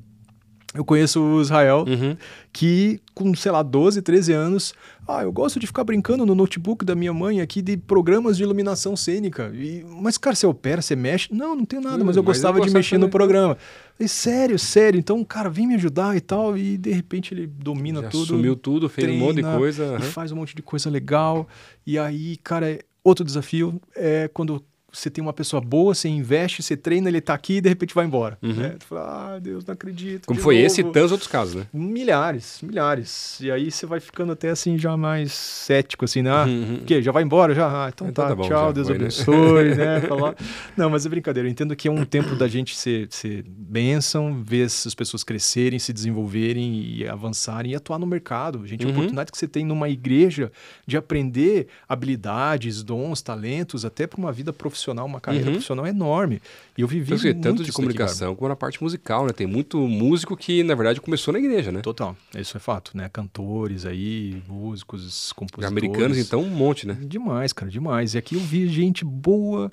eu conheço o Israel, Uhum. que com, sei lá, 12, 13 anos, ah, eu gosto de ficar brincando no notebook da minha mãe aqui de programas de iluminação cênica. E, mas, cara, você opera, você mexe? Não, não tenho nada, Hum, mas eu mas gostava eu de mexer no também. programa. Falei, sério, sério. Então, cara, vem me ajudar e tal. E de repente ele domina Já tudo. Assumiu tudo, fez um monte de treina coisa. E aham. faz um monte de coisa legal. E aí, cara, é- outro desafio é quando você tem uma pessoa boa, você investe, você treina, ele tá aqui e de repente vai embora. Uhum. né? Tu fala, ah, Deus, não acredito. Como foi novo. esse e tantos outros casos, né? Milhares, milhares. E aí você vai ficando até assim já mais cético, assim, né? Ah, Uhum. o quê? Já vai embora? Já? Ah, então, Então tá, tá bom, tchau, Deus foi, né? abençoe, né? Falar. Não, mas é brincadeira. Eu entendo que é um tempo da gente ser, ser bênção, ver essas pessoas crescerem, se desenvolverem e avançarem e atuar no mercado. Gente, a Uhum. oportunidade que você tem numa igreja de aprender habilidades, dons, talentos, até para uma vida profissional, uma carreira Uhum. profissional enorme. E eu vivi Então, muito tanto de isso daqui, comunicação como na parte musical, né? Tem muito músico que, na verdade, começou na igreja, né? Total, isso é fato, né? Cantores aí, músicos, compositores. Americanos, então, um monte, né? Demais, cara, demais. E aqui eu vi gente boa.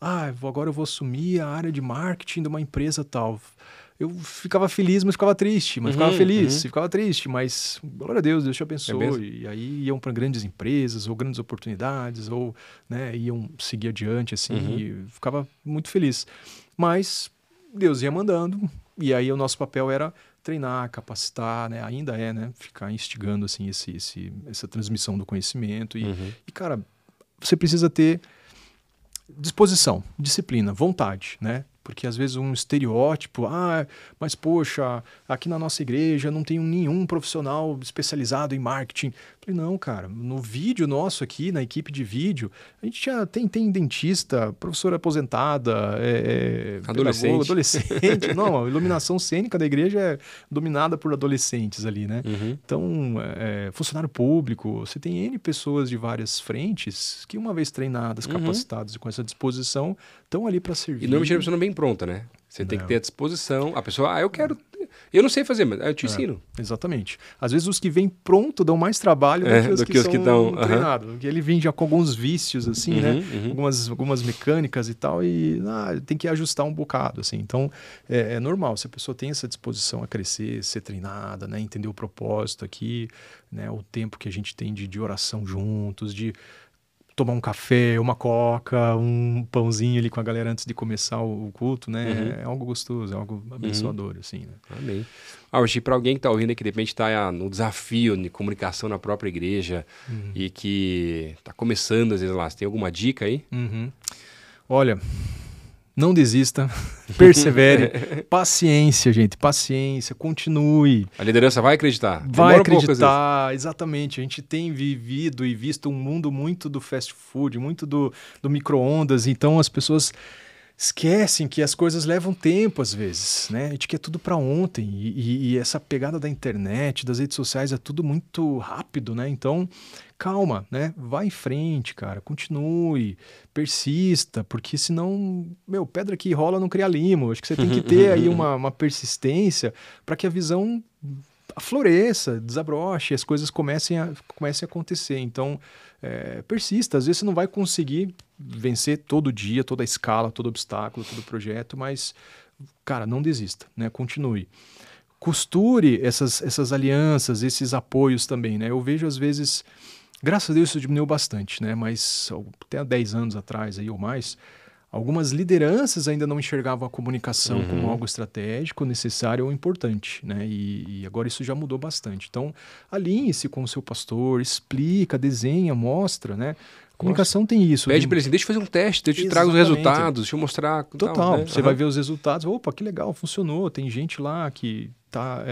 Ah, agora eu vou assumir a área de marketing de uma empresa tal. Eu ficava feliz, mas ficava triste. Mas ficava Uhum, feliz, uhum. ficava triste. Mas, glória a Deus, Deus te É abençoe. mesmo? e aí iam para grandes empresas, ou grandes oportunidades, ou né, iam seguir adiante, assim. Uhum. E ficava muito feliz. Mas Deus ia mandando. E aí o nosso papel era treinar, capacitar, né? Ainda é, né? Ficar instigando, assim, esse, esse, essa transmissão do conhecimento. E, Uhum. e, cara, você precisa ter disposição, disciplina, vontade, né? Porque às vezes um estereótipo, ah, mas poxa, aqui na nossa igreja não tem nenhum profissional especializado em marketing. Falei, não, cara, no vídeo nosso aqui, na equipe de vídeo, a gente já tem, tem dentista, professora aposentada, é, é, Adolescente. adolescente. não, a iluminação cênica da igreja é dominada por adolescentes ali, né? Uhum. Então, é, funcionário público, você tem N pessoas de várias frentes que, uma vez treinadas, Uhum. capacitadas e com essa disposição, estão ali para servir. E normalmente a pessoa não é bem pronta, né? Você tem que ter a disposição. A pessoa, ah, eu quero. Eu não sei fazer, mas eu te É. ensino. Exatamente. Às vezes os que vêm pronto dão mais trabalho É, do que os do que, que os que dão, treinados. Porque ele vem já com alguns vícios, assim, né? Uhum, uhum. Algumas, algumas mecânicas e tal, e ah, tem que ajustar um bocado, assim. Então, é, é normal. Se a pessoa tem essa disposição a crescer, ser treinada, né? Entender o propósito aqui, né? O tempo que a gente tem de, de oração juntos, de tomar um café, uma coca, um pãozinho ali com a galera antes de começar o, o culto, né? Uhum. É algo gostoso, é algo abençoador, assim, né? Amém. Ah, hoje, para alguém que está ouvindo que de repente está no desafio de comunicação na própria igreja Uhum. e que está começando, às vezes lá, você tem alguma dica aí? Uhum. Olha, não desista, persevere, paciência, gente, paciência, continue, A liderança vai acreditar. vai Demora um pouco, acreditar, exatamente. A gente tem vivido e visto um mundo muito do fast food, muito do, do micro-ondas, então as pessoas esquecem que as coisas levam tempo às vezes, né? A gente quer tudo para ontem e, e- e essa pegada da internet, das redes sociais é tudo muito rápido, né? Então, calma, né? Vai em frente, cara, continue, persista, porque senão, meu, pedra que rola não cria limo. Acho que você tem que ter aí uma, uma persistência para que a visão floresça, desabroche, as coisas comecem a, comecem a acontecer. Então, é, persista. Às vezes você não vai conseguir vencer todo dia, toda a escala, todo obstáculo, todo projeto, mas, cara, não desista, né? Continue. Costure essas, essas alianças, esses apoios também, né? Eu vejo às vezes Graças a Deus isso diminuiu bastante, né? Mas até há 10 anos atrás aí ou mais, algumas lideranças ainda não enxergavam a comunicação Uhum. como algo estratégico, necessário ou importante, né? E, e agora isso já mudou bastante. Então, alinhe-se com o seu pastor, explica, desenha, mostra, né? Comunicação tem isso. Pede de- pra ele assim, deixa eu fazer um teste, eu te trago os resultados, deixa eu mostrar. tal, Total. né? Você Aham. vai ver os resultados. Opa, que legal, funcionou. Tem gente lá que está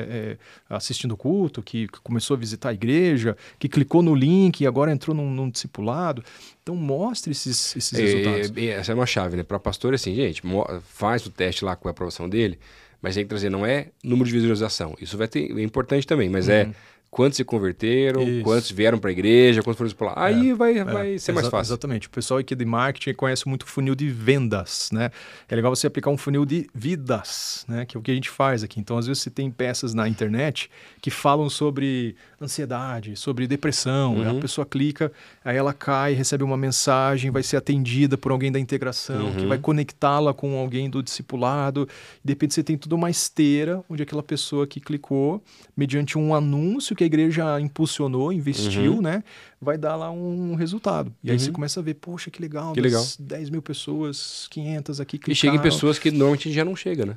assistindo o culto, que começou a visitar a igreja, que clicou no link e agora entrou num, num discipulado. Então, mostre esses, esses resultados. É, é, essa é uma chave, né? Para pastor, é assim, gente, faz o teste lá com a aprovação dele, mas tem que trazer, não é número de visualização. Isso vai ter, é importante também, mas é quantos se converteram, Uhum. Isso. É, quantos vieram para a igreja, quantos foram para lá. Aí vai, vai ser mais fácil. Exatamente. O pessoal aqui de marketing conhece muito funil de vendas, né? É legal você aplicar um funil de vidas, né? Que é o que a gente faz aqui. Então, às vezes, você tem peças na internet que falam sobre ansiedade, sobre depressão. Uhum. A pessoa clica, aí ela cai, recebe uma mensagem, vai ser atendida por alguém da integração, que Uhum. vai conectá-la com alguém do discipulado. De repente, você tem toda uma esteira onde aquela pessoa que clicou, mediante um anúncio que a igreja impulsionou, investiu, Uhum. né? Vai dar lá um resultado. E aí Uhum. você começa a ver, poxa, que legal, Que das 10 mil pessoas, 500 aqui E clicaram. chega em pessoas que normalmente já não chega, né?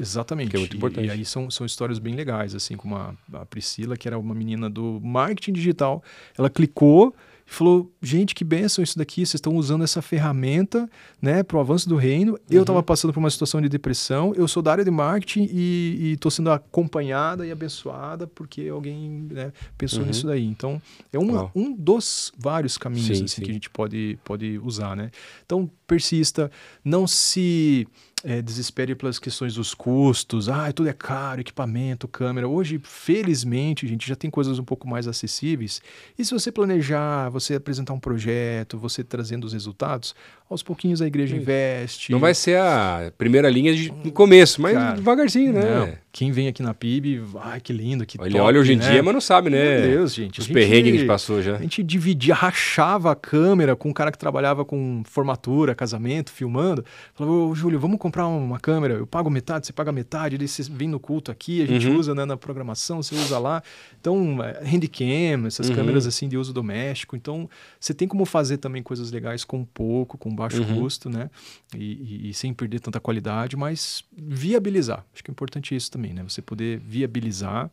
Exatamente. que é muito E- importante. E, aí são, são histórias bem legais, assim, como a, a Priscila, que era uma menina do marketing digital. Ela clicou e falou: gente, que benção isso daqui, vocês estão usando essa ferramenta né, para o avanço do reino. Eu Uhum. estava passando por uma situação de depressão, eu sou da área de marketing e estou sendo acompanhada e abençoada porque alguém né, pensou Uhum. nisso daí. Então, é uma, Uau. um dos vários caminhos Sim, assim, sim. que a gente pode, pode usar. Né? Então, persista, não se é, desespere pelas questões dos custos. Ah, tudo é caro, equipamento, câmera. Hoje, felizmente, a gente já tem coisas um pouco mais acessíveis. E se você planejar, você apresentar um projeto, você trazendo os resultados, aos pouquinhos a igreja investe. Não vai ser a primeira linha de, no começo, mas Cara, devagarzinho, né? Não. Quem vem aqui na PIB, ai, que lindo, que Ele top, olha hoje em né? dia, mas não sabe, né? Meu Deus, gente. Os perrengues que a gente passou já. A gente dividia, rachava a câmera com um cara que trabalhava com formatura, casamento, filmando. Falava, ô Júlio, vamos comprar uma câmera, eu pago metade, você paga metade, daí você vem no culto aqui, a gente Uhum. usa né, na programação, você usa lá. Então, é, handicam, essas Uhum. câmeras assim de uso doméstico. Então, você tem como fazer também coisas legais com pouco, com baixo Uhum. custo, né? E, e- e sem perder tanta qualidade, mas viabilizar. Acho que é importante isso também, né? Você poder viabilizar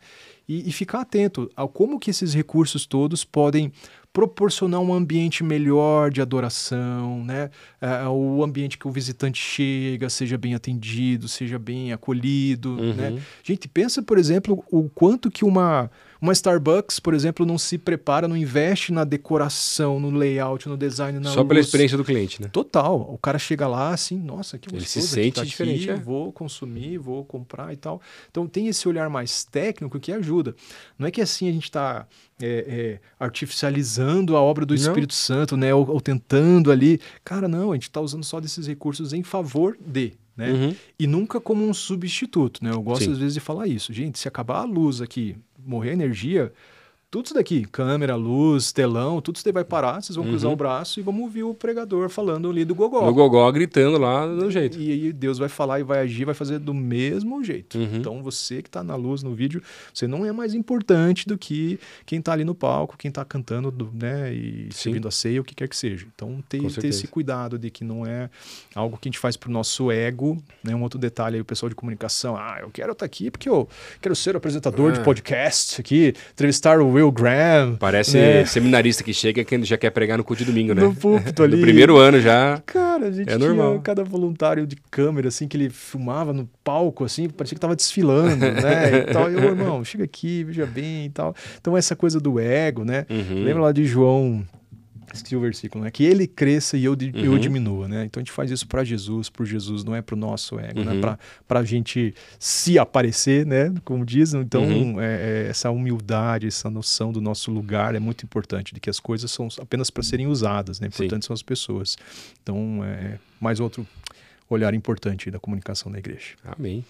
e, e ficar atento ao como que esses recursos todos podem proporcionar um ambiente melhor de adoração, né? É, o ambiente que o visitante chega, seja bem atendido, seja bem acolhido, Uhum. né? Gente, pensa, por exemplo, o quanto que uma, uma Starbucks, por exemplo, não se prepara, não investe na decoração, no layout, no design, na Só pela luz. experiência do cliente, né? Total. O cara chega lá assim, nossa, que Ele gostoso se aqui, sente tá diferente, aqui, é. vou consumir, vou comprar e tal. Então tem esse olhar mais técnico que ajuda. Não é que assim a gente está artificializando a obra do Não. Espírito Santo, né? Ou, ou tentando ali. Cara, não, a gente está usando só desses recursos em favor de. Né? Uhum. E nunca como um substituto, né? Eu gosto Sim. às vezes de falar isso. Gente, se acabar a luz aqui, morrer a energia, tudo isso daqui, câmera, luz, telão, tudo isso daí vai parar, vocês vão cruzar Uhum. o braço e vamos ouvir o pregador falando ali do gogó. No gogó gritando lá do jeito. E aí Deus vai falar e vai agir, vai fazer do mesmo jeito. Uhum. Então você que está na luz no vídeo, você não é mais importante do que quem está ali no palco, quem está cantando, do- né, e Sim. servindo a ceia, o que quer que seja. Então ter, ter esse cuidado de que não é algo que a gente faz pro nosso ego, né? Um outro detalhe aí o pessoal de comunicação, ah, eu quero estar aqui porque eu quero ser o apresentador de Ah. podcast aqui, entrevistar o Will Graham, Parece né? seminarista que chega que já quer pregar no culto de domingo, né? no púlpito ali. No primeiro ano já. Cara, a gente É tinha normal. cada voluntário de câmera, assim, que ele filmava no palco, assim, parecia que tava desfilando, né? E tal. E eu, irmão, chega aqui, veja bem e tal. Então, essa coisa do ego, né? Uhum. Lembra lá de João, esqueci o versículo, né? Que ele cresça e eu, di- eu Uhum. diminua, né? Então, a gente faz isso para Jesus, por Jesus, não é pro nosso ego, né? Uhum. Pra, pra gente se aparecer, né? Como dizem. Então, Uhum. é- é essa humildade, essa noção do nosso lugar é muito importante, de que as coisas são apenas para serem usadas, né? Sim. Importante são as pessoas. Então, é mais outro olhar importante da comunicação da igreja. Amém.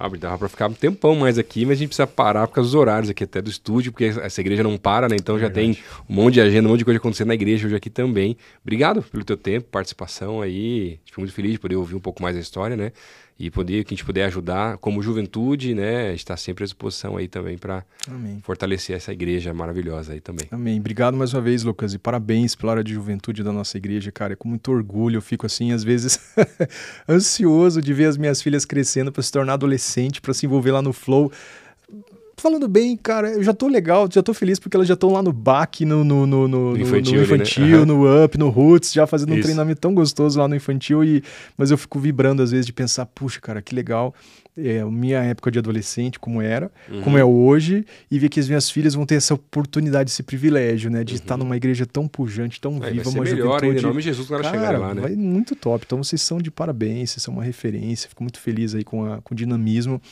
Ah, dava pra ficar um tempão mais aqui, mas a gente precisa parar por causa dos horários aqui até do estúdio, porque essa igreja não para, né? Então já tem um monte de agenda, um monte de coisa acontecendo na igreja hoje aqui também. Obrigado pelo teu tempo, participação aí. Fico muito feliz de poder ouvir um pouco mais a história, né? E poder que a gente puder ajudar como juventude, né, está sempre à disposição aí também para fortalecer essa igreja maravilhosa aí também. Amém. Obrigado mais uma vez, Lucas, e parabéns pela hora de juventude da nossa igreja, cara. É com muito orgulho, eu fico assim às vezes ansioso de ver as minhas filhas crescendo para se tornar adolescente, para se envolver lá no flow falando bem, cara, eu já tô legal, já tô feliz porque elas já estão lá no BAC, no, no, no, no, infantil, no, infantil né? uhum. no UP, no Roots, já fazendo Isso. um treinamento tão gostoso lá no infantil. E, mas eu fico vibrando às vezes de pensar, puxa, cara, que legal é, minha época de adolescente, como era, uhum. como é hoje, e ver que as minhas filhas vão ter essa oportunidade, esse privilégio, né? De uhum. estar numa igreja tão pujante, tão vai, viva, vai ser uma melhor, juventude. Em nome de Jesus, ela chegar lá, né? Vai muito top. Então vocês são de parabéns, vocês são uma referência. Fico muito feliz aí com, a, com o dinamismo.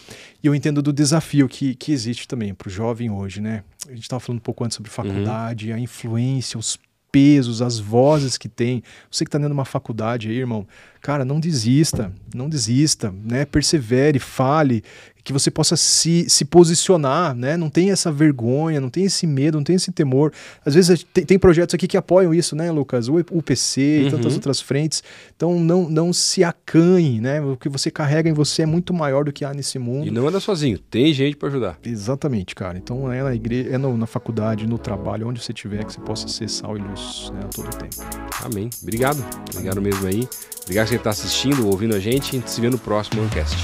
E eu entendo do desafio que, que existe também para o jovem hoje, né? A gente estava falando um pouco antes sobre faculdade, uhum. a influência, os pesos, as vozes que tem. Você que está dentro de uma faculdade aí, irmão, cara, não desista, não desista, né? Persevere, fale, que você possa se, se posicionar, né? Não tem essa vergonha, não tem esse medo, não tem esse temor. Às vezes tem, tem projetos aqui que apoiam isso, né, Lucas? O UPC uhum. e tantas outras frentes. Então não, não se acanhe, né? O que você carrega em você é muito maior do que há nesse mundo. E não anda sozinho, tem gente para ajudar. Exatamente, cara. Então é na igreja, é no, na faculdade, no trabalho, onde você estiver, que você possa ser sal e luz né, a todo tempo. Amém. Obrigado. Obrigado mesmo aí. Obrigado por você estar assistindo, ouvindo a gente. A gente se vê no próximo Ancast.